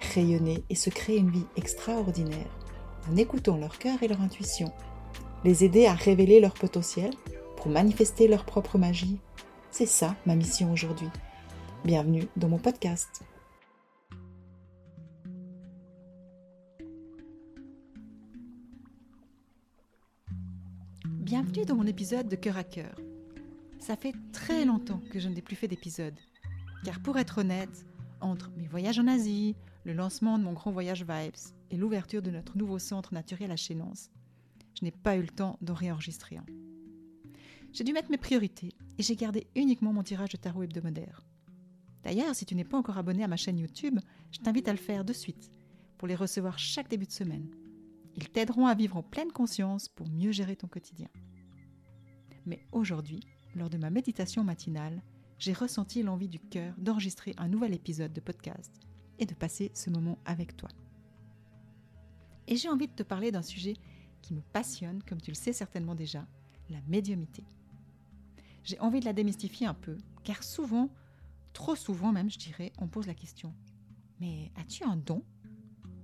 rayonner et se créer une vie extraordinaire en écoutant leur cœur et leur intuition. Les aider à révéler leur potentiel pour manifester leur propre magie. C'est ça ma mission aujourd'hui. Bienvenue dans mon podcast. Bienvenue dans mon épisode de Cœur à Cœur. Ça fait très longtemps que je n'ai plus fait d'épisode. Car pour être honnête, entre mes voyages en Asie, le lancement de mon grand voyage Vibes et l'ouverture de notre nouveau centre naturel à Chénance, je n'ai pas eu le temps d'en réenregistrer un. J'ai dû mettre mes priorités et j'ai gardé uniquement mon tirage de tarot hebdomadaire. D'ailleurs, si tu n'es pas encore abonné à ma chaîne YouTube, je t'invite à le faire de suite pour les recevoir chaque début de semaine. Ils t'aideront à vivre en pleine conscience pour mieux gérer ton quotidien. Mais aujourd'hui, lors de ma méditation matinale, j'ai ressenti l'envie du cœur d'enregistrer un nouvel épisode de podcast et de passer ce moment avec toi. Et j'ai envie de te parler d'un sujet qui me passionne, comme tu le sais certainement déjà, la médiumité. J'ai envie de la démystifier un peu, car souvent, trop souvent même, je dirais, on pose la question Mais as-tu un don?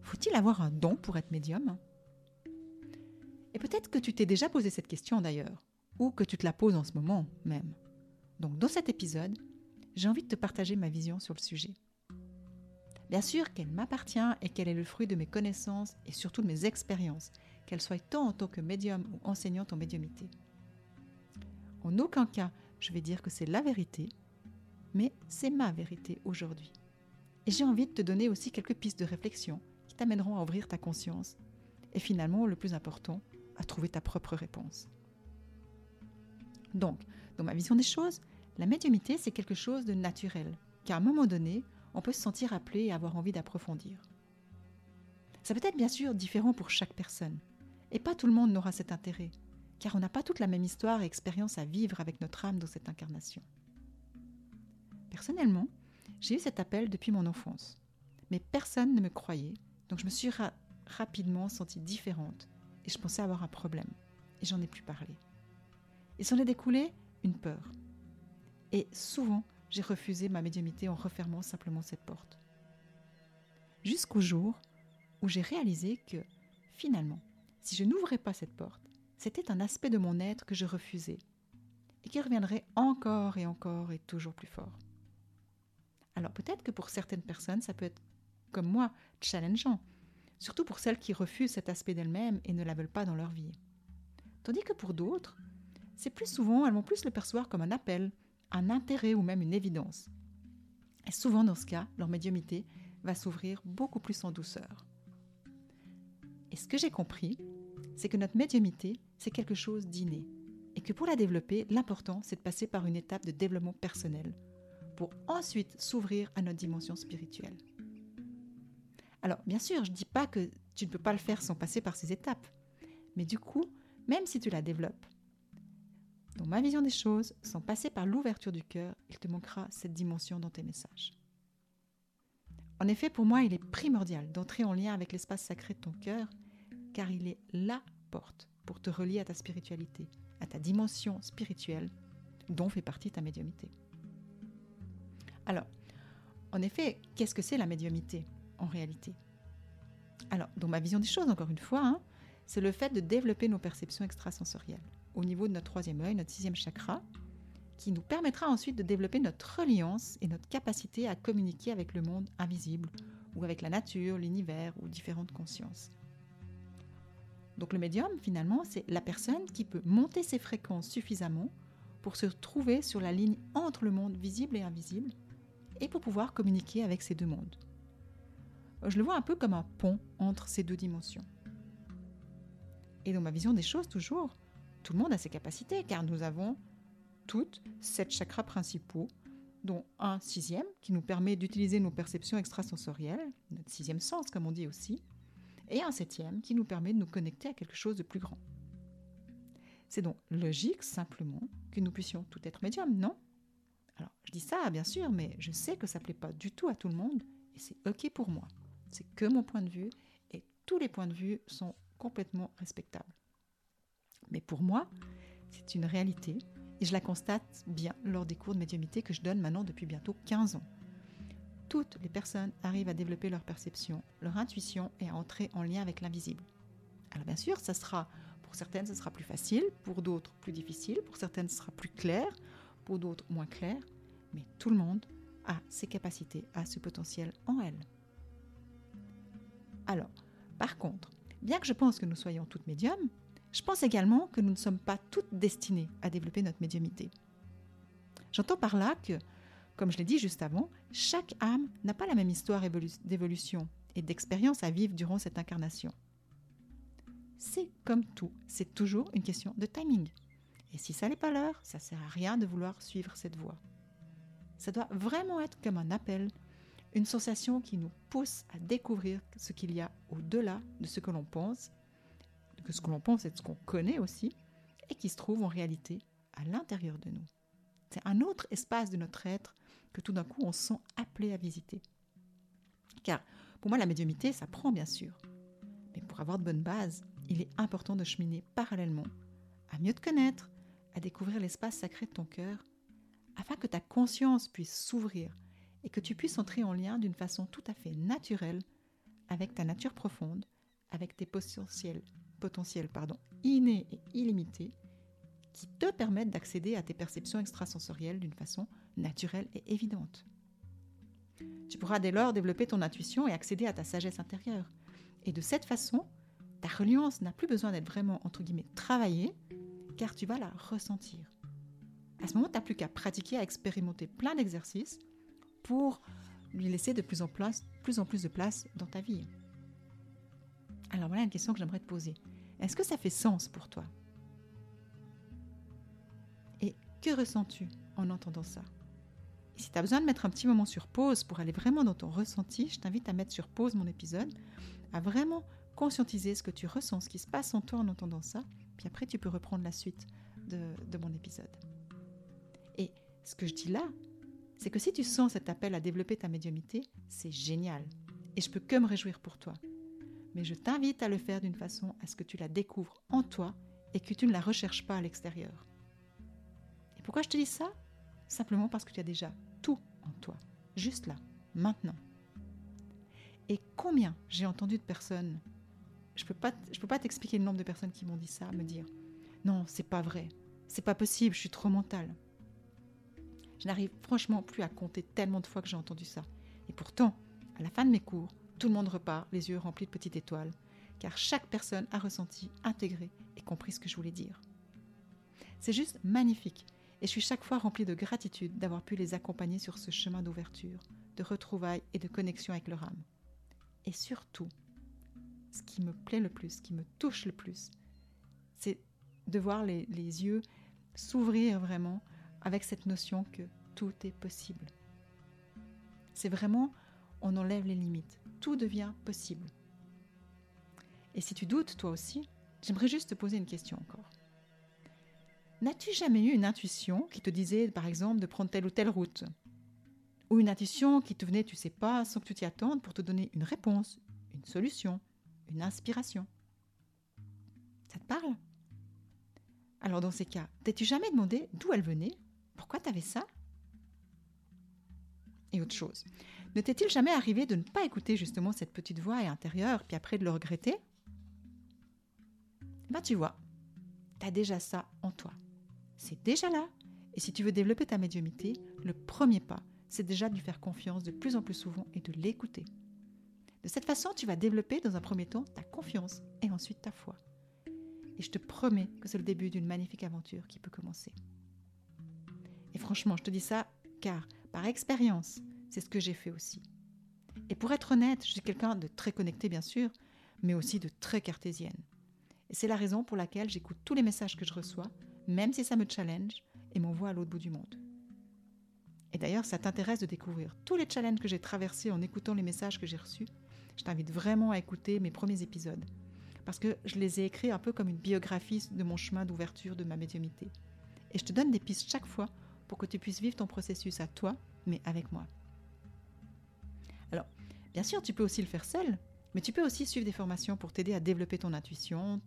Faut-il avoir un don pour être médium? Et peut-être que tu t'es déjà posé cette question d'ailleurs, ou que tu te la poses en ce moment même. Donc dans cet épisode, j'ai envie de te partager ma vision sur le sujet. Bien sûr qu'elle m'appartient et qu'elle est le fruit de mes connaissances et surtout de mes expériences, qu'elle soit tant en tant que médium ou enseignante en médiumité. En aucun cas, je vais dire que c'est la vérité, mais c'est ma vérité aujourd'hui. Et j'ai envie de te donner aussi quelques pistes de réflexion qui t'amèneront à ouvrir ta conscience et finalement, le plus important, à trouver ta propre réponse. Donc, dans ma vision des choses, la médiumité, c'est quelque chose de naturel, qu'à un moment donné, on peut se sentir appelé et avoir envie d'approfondir. Ça peut être bien sûr différent pour chaque personne, et pas tout le monde n'aura cet intérêt, car on n'a pas toute la même histoire et expérience à vivre avec notre âme dans cette incarnation. Personnellement, j'ai eu cet appel depuis mon enfance, mais personne ne me croyait, donc je me suis rapidement sentie différente, et je pensais avoir un problème, et j'en ai plus parlé. Il s'en est découlé une peur. Et souvent, j'ai refusé ma médiumité en refermant simplement cette porte. Jusqu'au jour où j'ai réalisé que, finalement, si je n'ouvrais pas cette porte, c'était un aspect de mon être que je refusais et qui reviendrait encore et encore et toujours plus fort. Alors peut-être que pour certaines personnes, ça peut être, comme moi, challengeant, surtout pour celles qui refusent cet aspect d'elles-mêmes et ne la veulent pas dans leur vie. Tandis que pour d'autres, c'est plus souvent, elles vont plus le percevoir comme un appel, un intérêt ou même une évidence. Et souvent dans ce cas, leur médiumité va s'ouvrir beaucoup plus en douceur. Et ce que j'ai compris, c'est que notre médiumité, c'est quelque chose d'inné. Et que pour la développer, l'important, c'est de passer par une étape de développement personnel, pour ensuite s'ouvrir à notre dimension spirituelle. Alors, bien sûr, je ne dis pas que tu ne peux pas le faire sans passer par ces étapes. Mais du coup, même si tu la développes, dans ma vision des choses, sans passer par l'ouverture du cœur, il te manquera cette dimension dans tes messages. En effet, pour moi, il est primordial d'entrer en lien avec l'espace sacré de ton cœur, car il est la porte pour te relier à ta spiritualité, à ta dimension spirituelle, dont fait partie ta médiumité. Alors, en effet, qu'est-ce que c'est la médiumité en réalité? Alors, dans ma vision des choses, encore une fois, hein, c'est le fait de développer nos perceptions extrasensorielles au niveau de notre troisième œil, notre sixième chakra, qui nous permettra ensuite de développer notre reliance et notre capacité à communiquer avec le monde invisible ou avec la nature, l'univers ou différentes consciences. Donc le médium, finalement, c'est la personne qui peut monter ses fréquences suffisamment pour se trouver sur la ligne entre le monde visible et invisible et pour pouvoir communiquer avec ces deux mondes. Je le vois un peu comme un pont entre ces deux dimensions. Et dans ma vision des choses, toujours, tout le monde a ses capacités, car nous avons toutes sept chakras principaux dont un sixième qui nous permet d'utiliser nos perceptions extrasensorielles, notre sixième sens comme on dit aussi, et un septième qui nous permet de nous connecter à quelque chose de plus grand. C'est donc logique simplement que nous puissions tout être médium, non? Alors, je dis ça bien sûr, mais je sais que ça ne plaît pas du tout à tout le monde et c'est OK pour moi. C'est que mon point de vue et tous les points de vue sont complètement respectables. Mais pour moi, c'est une réalité et je la constate bien lors des cours de médiumité que je donne maintenant depuis bientôt 15 ans. Toutes les personnes arrivent à développer leur perception, leur intuition et à entrer en lien avec l'invisible. Alors bien sûr, ça sera pour certaines ce sera plus facile, pour d'autres plus difficile, pour certaines ce sera plus clair, pour d'autres moins clair, mais tout le monde a ses capacités, a ce potentiel en elle. Alors, par contre, bien que je pense que nous soyons toutes médiums, je pense également que nous ne sommes pas toutes destinées à développer notre médiumité. J'entends par là que, comme je l'ai dit juste avant, chaque âme n'a pas la même histoire d'évolution et d'expérience à vivre durant cette incarnation. C'est comme tout, c'est toujours une question de timing. Et si ça n'est pas l'heure, ça sert à rien de vouloir suivre cette voie. Ça doit vraiment être comme un appel, une sensation qui nous pousse à découvrir ce qu'il y a au-delà de ce que l'on pense que ce que l'on pense et de ce qu'on connaît aussi, et qui se trouve en réalité à l'intérieur de nous. C'est un autre espace de notre être que tout d'un coup on se sent appelé à visiter. Car pour moi la médiumité, ça prend bien sûr. Mais pour avoir de bonnes bases, il est important de cheminer parallèlement à mieux te connaître, à découvrir l'espace sacré de ton cœur, afin que ta conscience puisse s'ouvrir et que tu puisses entrer en lien d'une façon tout à fait naturelle avec ta nature profonde, avec tes potentiels potentiel pardon, inné et illimité qui te permettent d'accéder à tes perceptions extrasensorielles d'une façon naturelle et évidente. Tu pourras dès lors développer ton intuition et accéder à ta sagesse intérieure. Et de cette façon, ta reliance n'a plus besoin d'être vraiment, entre guillemets, travaillée, car tu vas la ressentir. À ce moment, tu n'as plus qu'à pratiquer, à expérimenter plein d'exercices pour lui laisser de plus en plus, plus en plus de place dans ta vie. Alors voilà une question que j'aimerais te poser. Est-ce que ça fait sens pour toi? Et que ressens-tu en entendant ça? Si tu as besoin de mettre un petit moment sur pause pour aller vraiment dans ton ressenti, je t'invite à mettre sur pause mon épisode, à vraiment conscientiser ce que tu ressens, ce qui se passe en toi en entendant ça, puis après tu peux reprendre la suite de, mon épisode. Et ce que je dis là, c'est que si tu sens cet appel à développer ta médiumité, c'est génial. Et je peux que me réjouir pour toi mais je t'invite à le faire d'une façon à ce que tu la découvres en toi et que tu ne la recherches pas à l'extérieur. Et pourquoi je te dis ça? Simplement parce que tu as déjà tout en toi, juste là, maintenant. Et combien j'ai entendu de personnes, je ne peux pas, t'expliquer le nombre de personnes qui m'ont dit ça, me dire non, c'est pas vrai, c'est pas possible, je suis trop mentale. Je n'arrive franchement plus à compter tellement de fois que j'ai entendu ça. Et pourtant, à la fin de mes cours, tout le monde repart, les yeux remplis de petites étoiles, car chaque personne a ressenti, intégré et compris ce que je voulais dire. C'est juste magnifique, et je suis chaque fois remplie de gratitude d'avoir pu les accompagner sur ce chemin d'ouverture, de retrouvailles et de connexion avec leur âme. Et surtout, ce qui me plaît le plus, ce qui me touche le plus, c'est de voir les, les yeux s'ouvrir vraiment avec cette notion que tout est possible. C'est vraiment, on enlève les limites tout devient possible. Et si tu doutes, toi aussi, j'aimerais juste te poser une question encore. N'as-tu jamais eu une intuition qui te disait, par exemple, de prendre telle ou telle route? Ou une intuition qui te venait, tu sais pas, sans que tu t'y attendes, pour te donner une réponse, une solution, une inspiration? Ça te parle? Alors dans ces cas, t'es-tu jamais demandé d'où elle venait? Pourquoi tu avais ça? Et autre chose. Ne t'est-il jamais arrivé de ne pas écouter justement cette petite voix intérieure, puis après de le regretter? Ben tu vois, tu as déjà ça en toi. C'est déjà là. Et si tu veux développer ta médiumité, le premier pas, c'est déjà de lui faire confiance de plus en plus souvent et de l'écouter. De cette façon, tu vas développer dans un premier temps ta confiance et ensuite ta foi. Et je te promets que c'est le début d'une magnifique aventure qui peut commencer. Et franchement, je te dis ça car, par expérience, c'est ce que j'ai fait aussi. Et pour être honnête, je suis quelqu'un de très connecté, bien sûr, mais aussi de très cartésienne. Et c'est la raison pour laquelle j'écoute tous les messages que je reçois, même si ça me challenge et m'envoie à l'autre bout du monde. et d'ailleurs ça t'intéresse de découvrir tous les challenges que j'ai traversés en écoutant les messages que j'ai reçus, je t'invite vraiment à écouter mes premiers épisodes. Parce que je les ai écrits un peu comme une biographie de mon chemin d'ouverture de ma médiumité. Et je te donne des pistes chaque fois pour que tu puisses vivre ton processus à toi, mais avec moi. Bien sûr, tu peux aussi le faire seul, mais tu peux aussi suivre des formations pour t'aider à développer ton intuition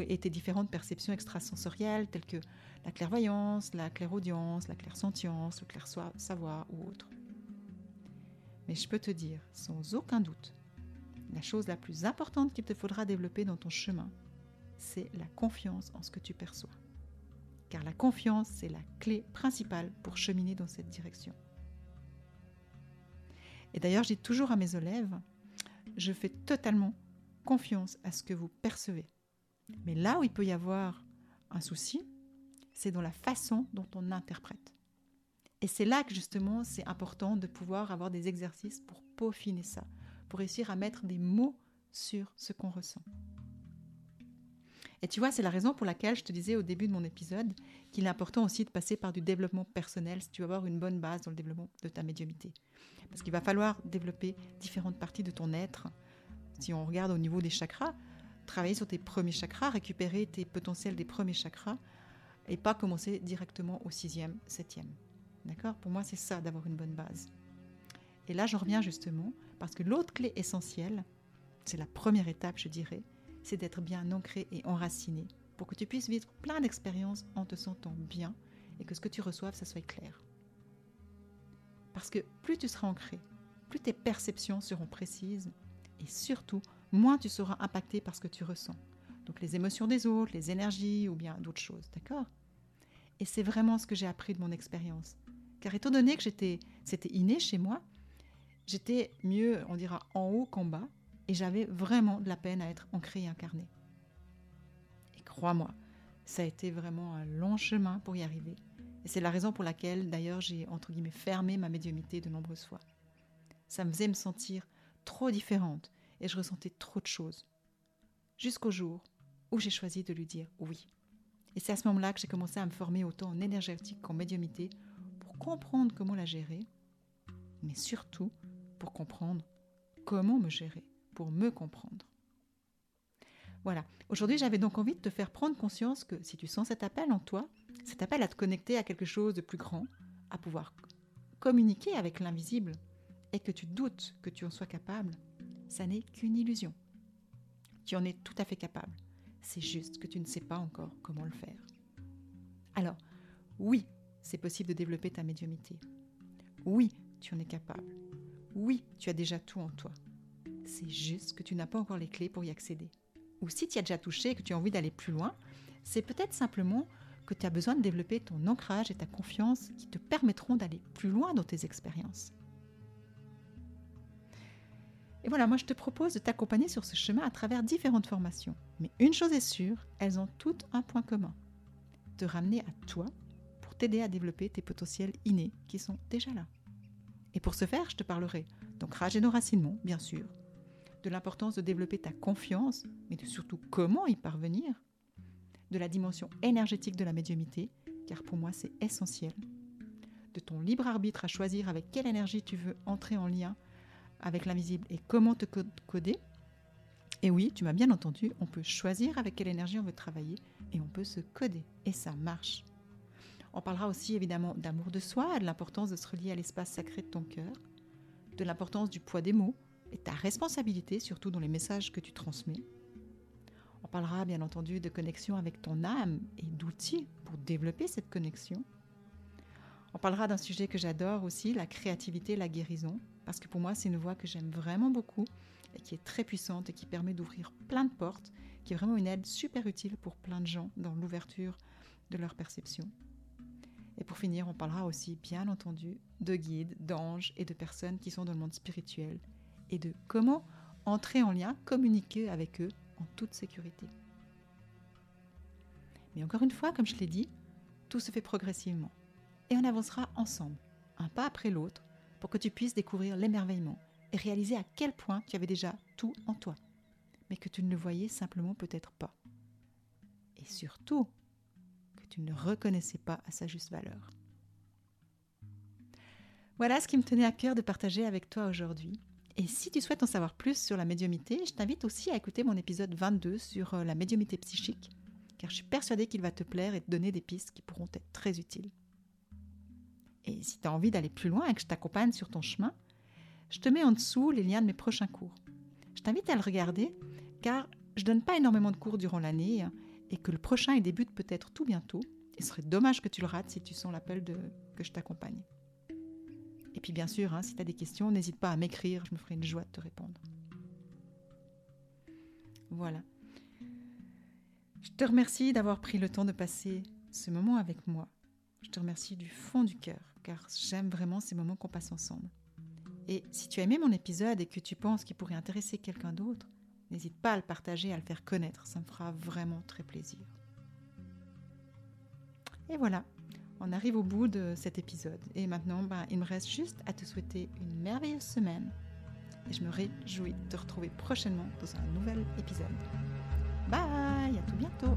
et tes différentes perceptions extrasensorielles telles que la clairvoyance, la clairaudience, la clairsentience, le clair-savoir ou autre. Mais je peux te dire sans aucun doute, la chose la plus importante qu'il te faudra développer dans ton chemin, c'est la confiance en ce que tu perçois. Car la confiance, c'est la clé principale pour cheminer dans cette direction. Et d'ailleurs, dis toujours à mes élèves, je fais totalement confiance à ce que vous percevez. Mais là où il peut y avoir un souci, c'est dans la façon dont on interprète. Et c'est là que justement c'est important de pouvoir avoir des exercices pour peaufiner ça, pour réussir à mettre des mots sur ce qu'on ressent. Et tu vois, c'est la raison pour laquelle je te disais au début de mon épisode qu'il est important aussi de passer par du développement personnel si tu veux avoir une bonne base dans le développement de ta médiumité. Parce qu'il va falloir développer différentes parties de ton être. Si on regarde au niveau des chakras, travailler sur tes premiers chakras, récupérer tes potentiels des premiers chakras et pas commencer directement au sixième, septième. D'accord? Pour moi, c'est ça d'avoir une bonne base. Et là, j'en reviens justement parce que l'autre clé essentielle, c'est la première étape, je dirais, c'est d'être bien ancré et enraciné pour que tu puisses vivre plein d'expériences en te sentant bien et que ce que tu reçoives, ça soit clair. Parce que plus tu seras ancré, plus tes perceptions seront précises et surtout, moins tu seras impacté par ce que tu ressens. Donc les émotions des autres, les énergies ou bien d'autres choses, d'accord? Et c'est vraiment ce que j'ai appris de mon expérience. Car étant donné que j'étais, c'était inné chez moi, j'étais mieux, on dira, en haut qu'en bas, et j'avais vraiment de la peine à être ancré et incarné. Et crois-moi, ça a été vraiment un long chemin pour y arriver. Et c'est la raison pour laquelle, d'ailleurs, j'ai, entre guillemets, fermé ma médiumité de nombreuses fois. Ça me faisait me sentir trop différente et je ressentais trop de choses. Jusqu'au jour où j'ai choisi de lui dire oui. Et c'est à ce moment-là que j'ai commencé à me former autant en énergétique qu'en médiumité pour comprendre comment la gérer, mais surtout pour comprendre comment me gérer, pour me comprendre. Voilà. Aujourd'hui, j'avais donc envie de te faire prendre conscience que si tu sens cet appel en toi, cet appel à te connecter à quelque chose de plus grand, à pouvoir communiquer avec l'invisible, et que tu doutes que tu en sois capable, ça n'est qu'une illusion. Tu en es tout à fait capable. C'est juste que tu ne sais pas encore comment le faire. Alors, oui, c'est possible de développer ta médiumité. Oui, tu en es capable. Oui, tu as déjà tout en toi. C'est juste que tu n'as pas encore les clés pour y accéder. Ou si tu as déjà touché et que tu as envie d'aller plus loin, c'est peut-être simplement que tu as besoin de développer ton ancrage et ta confiance qui te permettront d'aller plus loin dans tes expériences. Et voilà, moi je te propose de t'accompagner sur ce chemin à travers différentes formations. Mais une chose est sûre, elles ont toutes un point commun. Te ramener à toi pour t'aider à développer tes potentiels innés qui sont déjà là. Et pour ce faire, je te parlerai d'ancrage et d'enracinement, bien sûr, de l'importance de développer ta confiance, mais de surtout comment y parvenir, de la dimension énergétique de la médiumité, car pour moi c'est essentiel, de ton libre arbitre à choisir avec quelle énergie tu veux entrer en lien avec l'invisible et comment te coder. Et oui, tu m'as bien entendu, on peut choisir avec quelle énergie on veut travailler et on peut se coder. Et ça marche. On parlera aussi évidemment d'amour de soi, de l'importance de se relier à l'espace sacré de ton cœur, de l'importance du poids des mots et ta responsabilité, surtout dans les messages que tu transmets. On parlera bien entendu de connexion avec ton âme et d'outils pour développer cette connexion. On parlera d'un sujet que j'adore aussi, la créativité, la guérison, parce que pour moi, c'est une voie que j'aime vraiment beaucoup et qui est très puissante et qui permet d'ouvrir plein de portes, qui est vraiment une aide super utile pour plein de gens dans l'ouverture de leur perception. Et pour finir, on parlera aussi, bien entendu, de guides, d'anges et de personnes qui sont dans le monde spirituel et de comment entrer en lien, communiquer avec eux en toute sécurité. Mais encore une fois, comme je l'ai dit, tout se fait progressivement. Et on avancera ensemble, un pas après l'autre, pour que tu puisses découvrir l'émerveillement et réaliser à quel point tu avais déjà tout en toi, mais que tu ne le voyais simplement peut-être pas. Et surtout, que tu ne le reconnaissais pas à sa juste valeur. Voilà ce qui me tenait à cœur de partager avec toi aujourd'hui. Et si tu souhaites en savoir plus sur la médiumité, je t'invite aussi à écouter mon épisode 22 sur euh, la médiumité psychique, car je suis persuadée qu'il va te plaire et te donner des pistes qui pourront être très utiles. Et si tu as envie d'aller plus loin et que je t'accompagne sur ton chemin, je te mets en dessous les liens de mes prochains cours. Je t'invite à le regarder, car je donne pas énormément de cours durant l'année hein, et que le prochain il débute peut-être tout bientôt. Il serait dommage que tu le rates si tu sens l'appel de que je t'accompagne. Puis bien sûr, hein, si tu as des questions, n'hésite pas à m'écrire, je me ferai une joie de te répondre. Voilà. Je te remercie d'avoir pris le temps de passer ce moment avec moi. Je te remercie du fond du cœur, car j'aime vraiment ces moments qu'on passe ensemble. Et si tu as aimé mon épisode et que tu penses qu'il pourrait intéresser quelqu'un d'autre, n'hésite pas à le partager, à le faire connaître, ça me fera vraiment très plaisir. Et voilà, on arrive au bout de cet épisode. Et maintenant, ben, il me reste juste à te souhaiter une merveilleuse semaine. Et je me réjouis de te retrouver prochainement dans un nouvel épisode. Bye, à tout bientôt